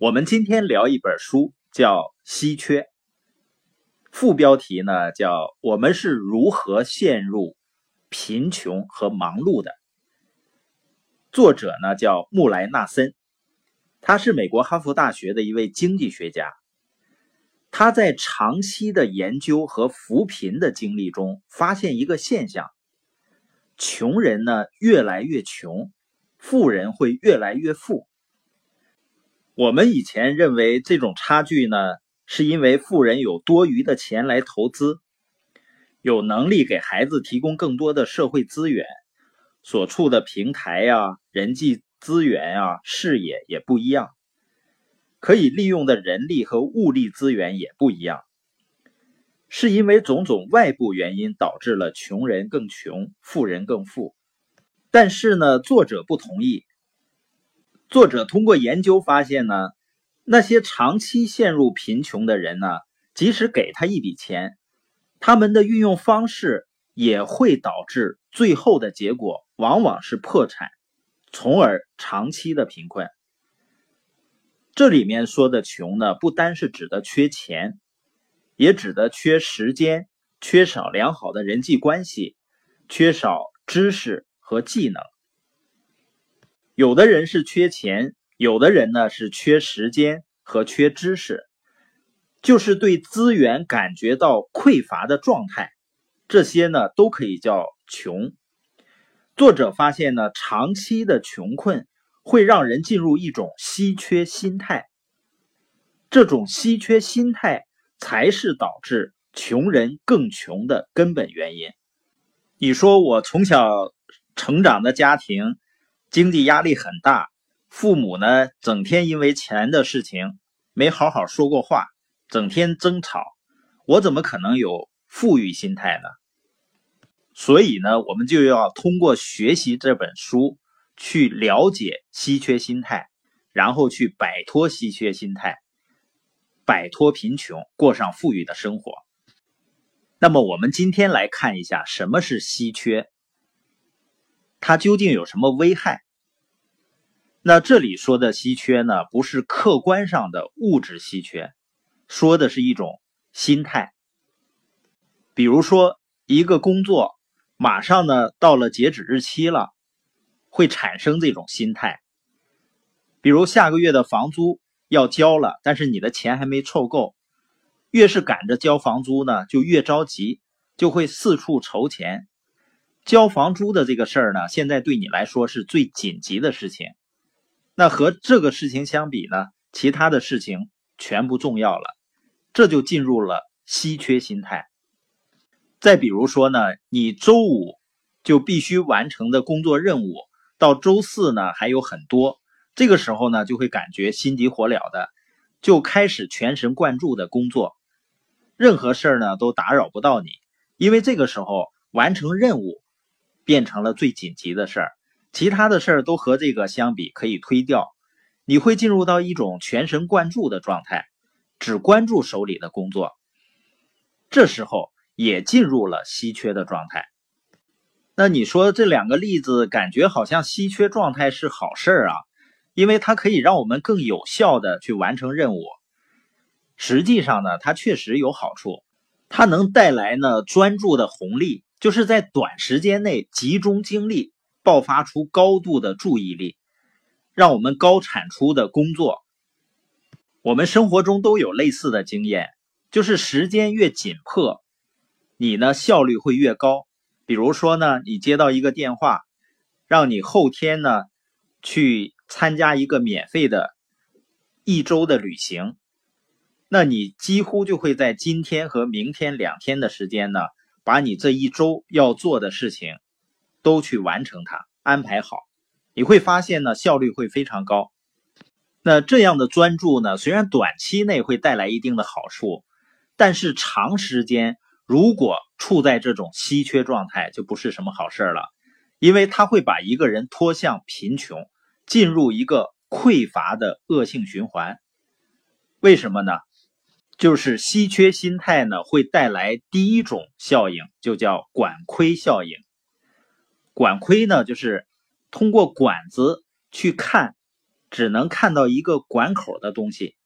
我们今天聊一本书，叫《稀缺》，副标题呢叫“我们是如何陷入贫穷和忙碌的”。作者呢叫穆莱纳森，他是美国哈佛大学的一位经济学家。他在长期的研究和扶贫的经历中，发现一个现象：穷人呢越来越穷，富人会越来越富。我们以前认为这种差距呢，是因为富人有多余的钱来投资，有能力给孩子提供更多的社会资源，所处的平台呀、人际资源呀、视野也不一样，可以利用的人力和物力资源也不一样，是因为种种外部原因导致了穷人更穷，富人更富。但是呢，作者不同意。作者通过研究发现呢，那些长期陷入贫穷的人呢，即使给他一笔钱，他们的运用方式也会导致最后的结果往往是破产，从而长期的贫困。这里面说的穷呢，不单是指的缺钱，也指的缺时间，缺少良好的人际关系，缺少知识和技能。有的人是缺钱，有的人呢是缺时间和缺知识，就是对资源感觉到匮乏的状态，这些呢都可以叫穷。作者发现呢，长期的穷困会让人进入一种稀缺心态，这种稀缺心态才是导致穷人更穷的根本原因。你说我从小成长的家庭。经济压力很大，父母呢整天因为钱的事情没好好说过话，整天争吵，我怎么可能有富裕心态呢？所以呢，我们就要通过学习这本书去了解稀缺心态，然后去摆脱稀缺心态，摆脱贫穷，过上富裕的生活。那么，我们今天来看一下什么是稀缺。它究竟有什么危害？那这里说的稀缺呢，不是客观上的物质稀缺，说的是一种心态。比如说，一个工作马上呢到了截止日期了，会产生这种心态。比如下个月的房租要交了，但是你的钱还没凑够，越是赶着交房租呢，就越着急，就会四处筹钱。交房租的这个事儿呢，现在对你来说是最紧急的事情。那和这个事情相比呢，其他的事情全不重要了，这就进入了稀缺心态。再比如说呢，你周五就必须完成的工作任务，到周四呢还有很多，这个时候呢就会感觉心急火燎的，就开始全神贯注的工作，任何事儿呢都打扰不到你，因为这个时候完成任务。变成了最紧急的事儿，其他的事儿都和这个相比可以推掉。你会进入到一种全神贯注的状态，只关注手里的工作。这时候也进入了稀缺的状态。那你说这两个例子，感觉好像稀缺状态是好事儿啊，因为它可以让我们更有效的去完成任务。实际上呢，它确实有好处，它能带来呢专注的红利。就是在短时间内集中精力，爆发出高度的注意力，让我们高产出的工作。我们生活中都有类似的经验，就是时间越紧迫，你呢效率会越高。比如说呢，你接到一个电话，让你后天呢去参加一个免费的一周的旅行，那你几乎就会在今天和明天两天的时间呢。把你这一周要做的事情都去完成它，安排好，你会发现呢，效率会非常高。那这样的专注呢，虽然短期内会带来一定的好处，但是长时间如果处在这种稀缺状态，就不是什么好事了，因为它会把一个人拖向贫穷，进入一个匮乏的恶性循环。为什么呢？就是稀缺心态呢，会带来第一种效应，就叫管窥效应。管窥呢，就是通过管子去看只能看到一个管口的东西，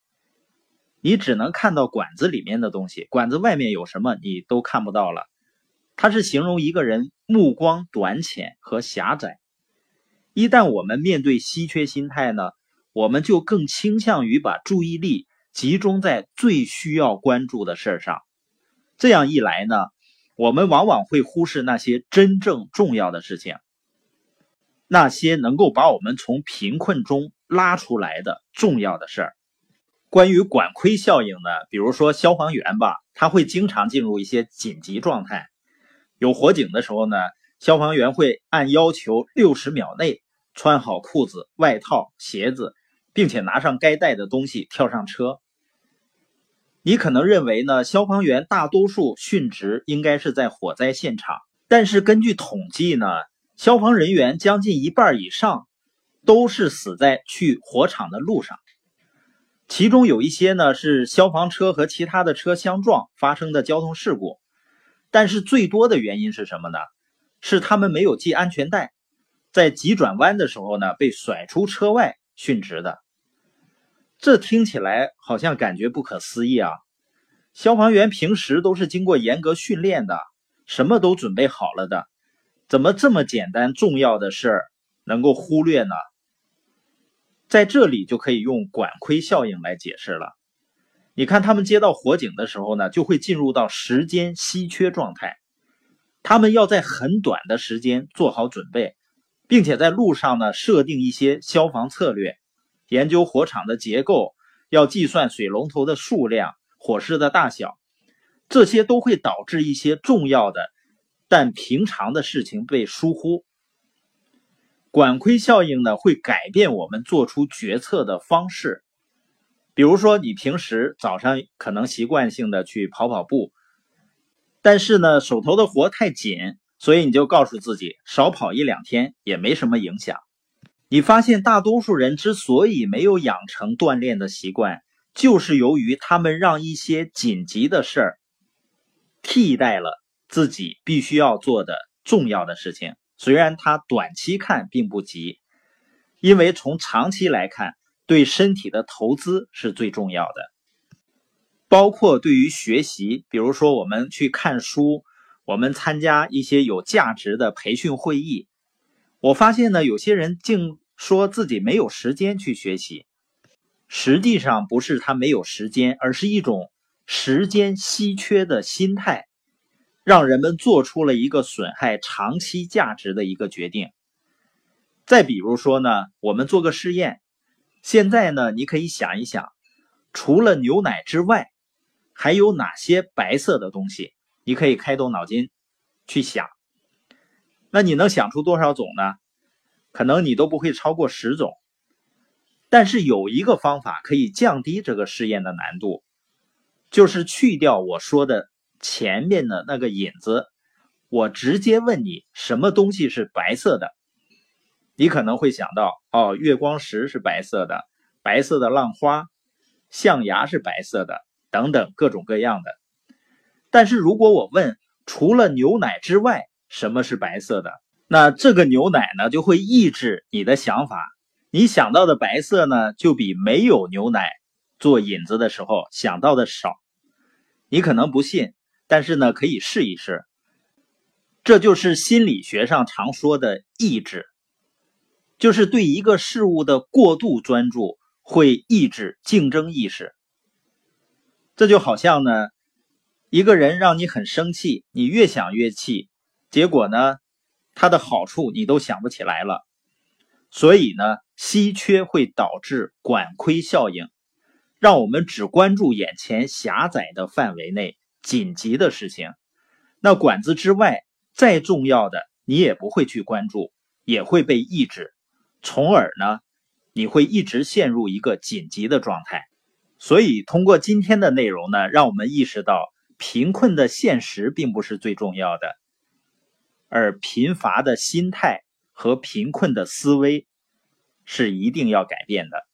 你只能看到管子里面的东西，管子外面有什么你都看不到了。它是形容一个人目光短浅和狭窄。一旦我们面对稀缺心态呢，我们就更倾向于把注意力集中在最需要关注的事儿上。这样一来呢，我们往往会忽视那些真正重要的事情，那些能够把我们从贫困中拉出来的重要的事儿。关于管窥效应呢，比如说消防员吧，他会经常进入一些紧急状态。有火警的时候呢，消防员会按要求六十秒内穿好裤子、外套、鞋子，并且拿上该带的东西，跳上车。你可能认为呢，消防员大多数殉职应该是在火灾现场，但是根据统计呢，消防人员将近一半以上都是死在去火场的路上，其中有一些呢是消防车和其他的车相撞发生的交通事故。但是最多的原因是什么呢？是他们没有系安全带，在急转弯的时候呢被甩出车外殉职的。这听起来好像感觉不可思议啊！消防员平时都是经过严格训练的，什么都准备好了的，怎么这么简单重要的事儿能够忽略呢？在这里就可以用管窥效应来解释了。你看，他们接到火警的时候呢，就会进入到时间稀缺状态。他们要在很短的时间做好准备，并且在路上呢设定一些消防策略，研究火场的结构，要计算水龙头的数量、火势的大小，这些都会导致一些重要的但平常的事情被疏忽。管窥效应呢，会改变我们做出决策的方式。比如说，你平时早上可能习惯性的去跑跑步，但是呢，手头的活太紧，所以你就告诉自己少跑一两天也没什么影响。你发现大多数人之所以没有养成锻炼的习惯，就是由于他们让一些紧急的事儿替代了自己必须要做的重要的事情。虽然它短期看并不急，因为从长期来看。对身体的投资是最重要的，包括对于学习，比如说我们去看书，我们参加一些有价值的培训会议。我发现呢，有些人竟说自己没有时间去学习，实际上不是他没有时间，而是一种时间稀缺的心态，让人们做出了一个损害长期价值的一个决定。再比如说呢，我们做个试验。现在呢，你可以想一想，除了牛奶之外，还有哪些白色的东西？你可以开动脑筋去想。那你能想出多少种呢？可能你都不会超过十种。但是有一个方法可以降低这个试验的难度，就是去掉我说的前面的那个引子，我直接问你什么东西是白色的。你可能会想到，哦，月光石是白色的，白色的浪花，象牙是白色的，等等各种各样的。但是如果我问，除了牛奶之外，什么是白色的？那这个牛奶呢，就会抑制你的想法。你想到的白色呢，就比没有牛奶做引子的时候想到的少。你可能不信，但是呢，可以试一试。这就是心理学上常说的抑制。就是对一个事物的过度专注会抑制竞争意识。这就好像呢，一个人让你很生气，你越想越气，结果呢，它的好处你都想不起来了。所以呢，稀缺会导致管窥效应，让我们只关注眼前狭窄的范围内紧急的事情。那管子之外再重要的，你也不会去关注，也会被抑制。从而呢，你会一直陷入一个紧急的状态。所以，通过今天的内容呢，让我们意识到，贫困的现实并不是最重要的，而贫乏的心态和贫困的思维是一定要改变的。